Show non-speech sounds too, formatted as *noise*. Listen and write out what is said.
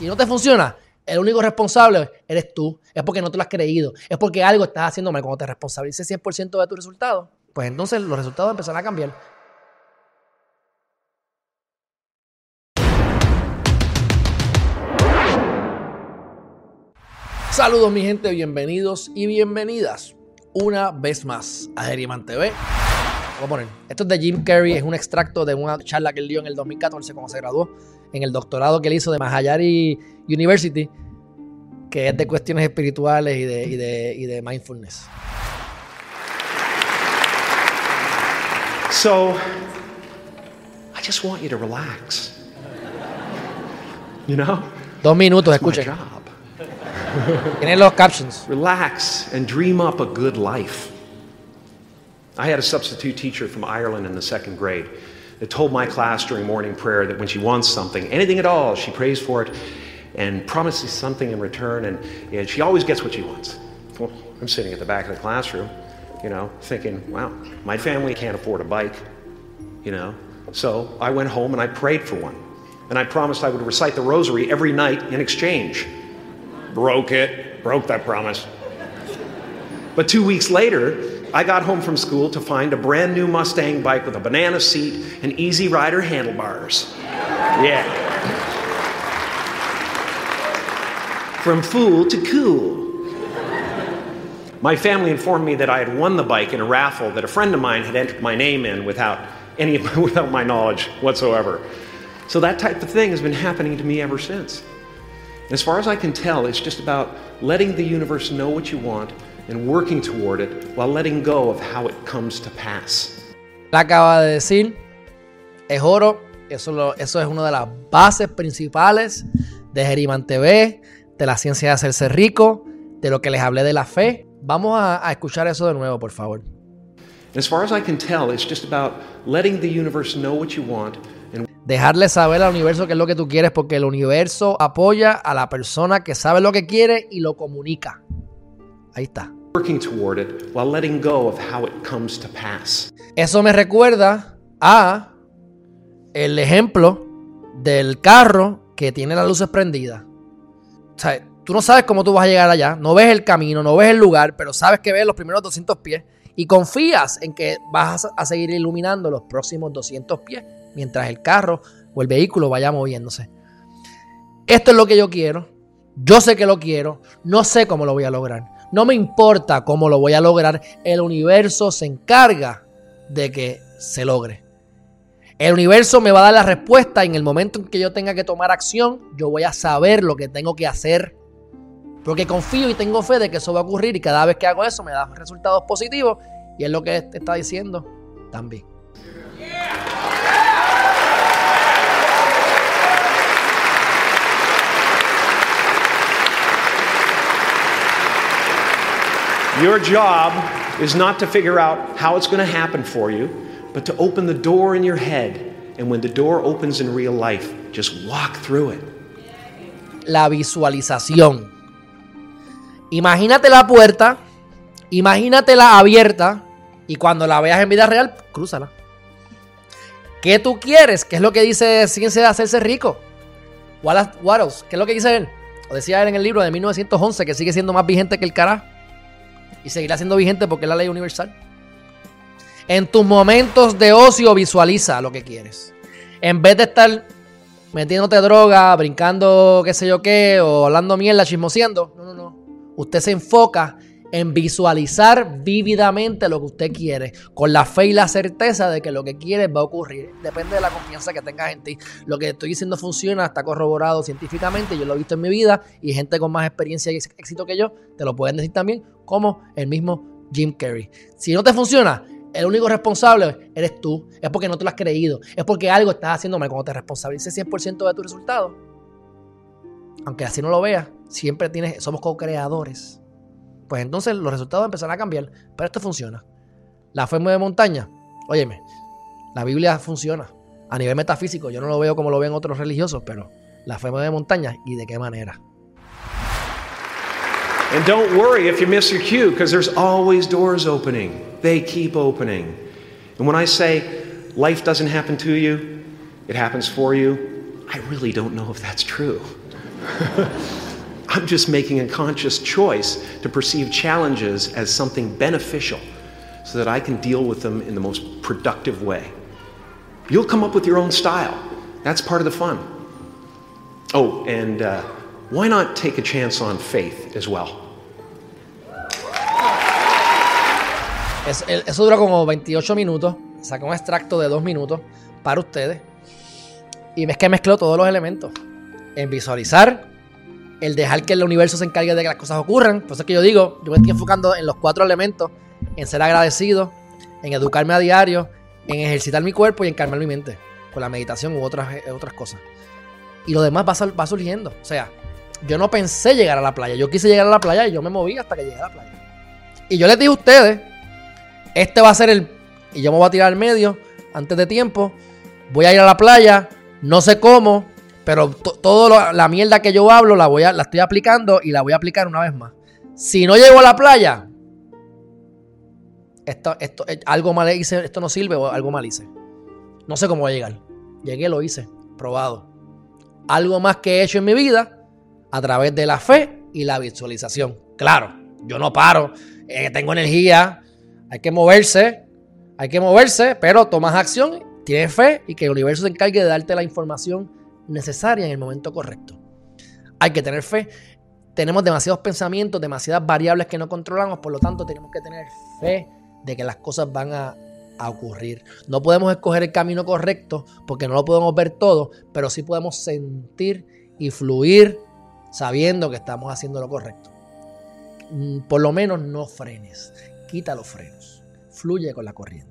Si no te funciona, el único responsable eres tú. Es porque no te lo has creído. Es porque algo estás haciendo mal. Cuando te responsabilices 100% de tus resultados, pues entonces los resultados empezarán a cambiar. Saludos mi gente, bienvenidos y bienvenidas una vez más a Geriman TV. Voy a poner, esto es de Jim Carrey, es un extracto de una charla que él dio en el 2014 cuando se graduó en el doctorado que él hizo de Mahayari University, que es de cuestiones espirituales y de, y de, y de mindfulness. So, I just want you to relax. You know? Dos minutos, escuchen. Tienen los captions. Relax and dream up a good life. I had a substitute teacher from Ireland in the second grade that told my class during morning prayer that when she wants something, anything at all, she prays for it and promises something in return, and, and she always gets what she wants. Well, I'm sitting at the back of the classroom, you know, thinking, wow, my family can't afford a bike, you know. So I went home and I prayed for one. And I promised I would recite the rosary every night in exchange. Broke it, broke that promise. But two weeks later, I got home from school to find a brand new Mustang bike with a banana seat and easy rider handlebars. Yeah. From fool to cool. My family informed me that I had won the bike in a raffle that a friend of mine had entered my name in without any *laughs* without my knowledge whatsoever. So that type of thing has been happening to me ever since. As far as I can tell, it's just about letting the universe know what you want and working toward it while letting go of how it comes to pass. Él acaba de decir, es oro, eso, lo- eso es una de las bases principales de Geriman TV, de la ciencia de hacerse rico, de lo que les hablé de la fe. Vamos a, a escuchar eso de nuevo, por favor. As far as I can tell, it's just about letting the universe know what you want Dejarle saber al universo qué es lo que tú quieres, porque el universo apoya a la persona que sabe lo que quiere y lo comunica. Ahí está. Working toward it while letting go of how it comes to pass. Eso me recuerda a el ejemplo del carro que tiene las luces prendidas. O sea, tú no sabes cómo tú vas a llegar allá, no ves el camino, no ves el lugar, pero sabes que ves los primeros 200 pies y confías en que vas a seguir iluminando los próximos 200 pies mientras el carro o el vehículo vaya moviéndose. Esto es lo que yo quiero. Yo sé que lo quiero. No sé cómo lo voy a lograr. No me importa cómo lo voy a lograr. El universo se encarga de que se logre. El universo me va a dar la respuesta y en el momento en que yo tenga que tomar acción, yo voy a saber lo que tengo que hacer. Porque confío y tengo fe de que eso va a ocurrir y cada vez que hago eso me da resultados positivos y es lo que te está diciendo también. Your job is not to figure out how it's going to happen for you, but to open the door in your head. And when the door opens in real life, just walk through it. la visualización. Imagínate la puerta, imagínatela abierta y cuando la veas en vida real, crúzala. ¿Qué tú quieres? ¿Qué es lo que dice Ciencia de hacerse rico? Wallace ¿qué es lo que dice él? Lo decía él en el libro de 1911 que sigue siendo más vigente que el carajo. Y seguirá siendo vigente porque es la ley universal. En tus momentos de ocio visualiza lo que quieres. En vez de estar metiéndote droga, brincando qué sé yo qué, o hablando mierda, chismoseando. No, no, no. Usted se enfoca en visualizar vívidamente lo que usted quiere, con la fe y la certeza de que lo que quiere va a ocurrir. Depende de la confianza que tengas en ti. Lo que estoy diciendo funciona, está corroborado científicamente, yo lo he visto en mi vida y gente con más experiencia y éxito que yo te lo pueden decir también, como el mismo Jim Carrey. Si no te funciona, el único responsable eres tú. Es porque no te lo has creído. Es porque algo estás haciendo mal. Cuando te responsabilices 100% de tus resultados, aunque así no lo veas, siempre tienes, somos co-creadores. Pues entonces los resultados empezarán a cambiar. Pero esto funciona. La fe mueve montaña. Óyeme, la Biblia funciona. A nivel metafísico, yo no lo veo como lo ven otros religiosos, pero la fe mueve montaña y de qué manera. And don't worry if you miss your cue, because there's always doors opening. They keep opening. And when I say life doesn't happen to you, it happens for you, I really don't know if that's true. *laughs* I'm just making a conscious choice to perceive challenges as something beneficial so that I can deal with them in the most productive way. You'll come up with your own style. That's part of the fun. Oh, and uh, why not take a chance on faith as well? Eso dura como 28 minutos. Saca un extracto de 2 minutos para ustedes. Y es que mezcló todos los elementos. En visualizar, el dejar que el universo se encargue de que las cosas ocurran. Por que yo digo, yo me estoy enfocando en los cuatro elementos, en ser agradecido, en educarme a diario, en ejercitar mi cuerpo y en calmar mi mente con la meditación u otras, eh, otras cosas. Y lo demás va, va surgiendo. O sea, yo no pensé llegar a la playa. Yo quise llegar a la playa y yo me moví hasta que llegué a la playa. Y yo les dije a ustedes, este va a ser el... Y yo me voy a tirar al medio antes de tiempo. Voy a ir a la playa. No sé cómo. Pero toda la mierda que yo hablo la, voy a, la estoy aplicando y la voy a aplicar una vez más. Si no llego a la playa, esto, esto, eh, algo mal hice, esto no sirve o algo mal hice. No sé cómo voy a llegar. Llegué, lo hice, probado. Algo más que he hecho en mi vida a través de la fe y la visualización. Claro, yo no paro, eh, tengo energía, hay que moverse, hay que moverse, pero tomas acción, tienes fe y que el universo se encargue de darte la información necesaria en el momento correcto. Hay que tener fe. Tenemos demasiados pensamientos, demasiadas variables que no controlamos, por lo tanto tenemos que tener fe de que las cosas van a, ocurrir. No podemos escoger el camino correcto porque no lo podemos ver todo, pero sí podemos sentir y fluir sabiendo que estamos haciendo lo correcto. Mm, por lo menos no frenes, quita los frenos, fluye con la corriente.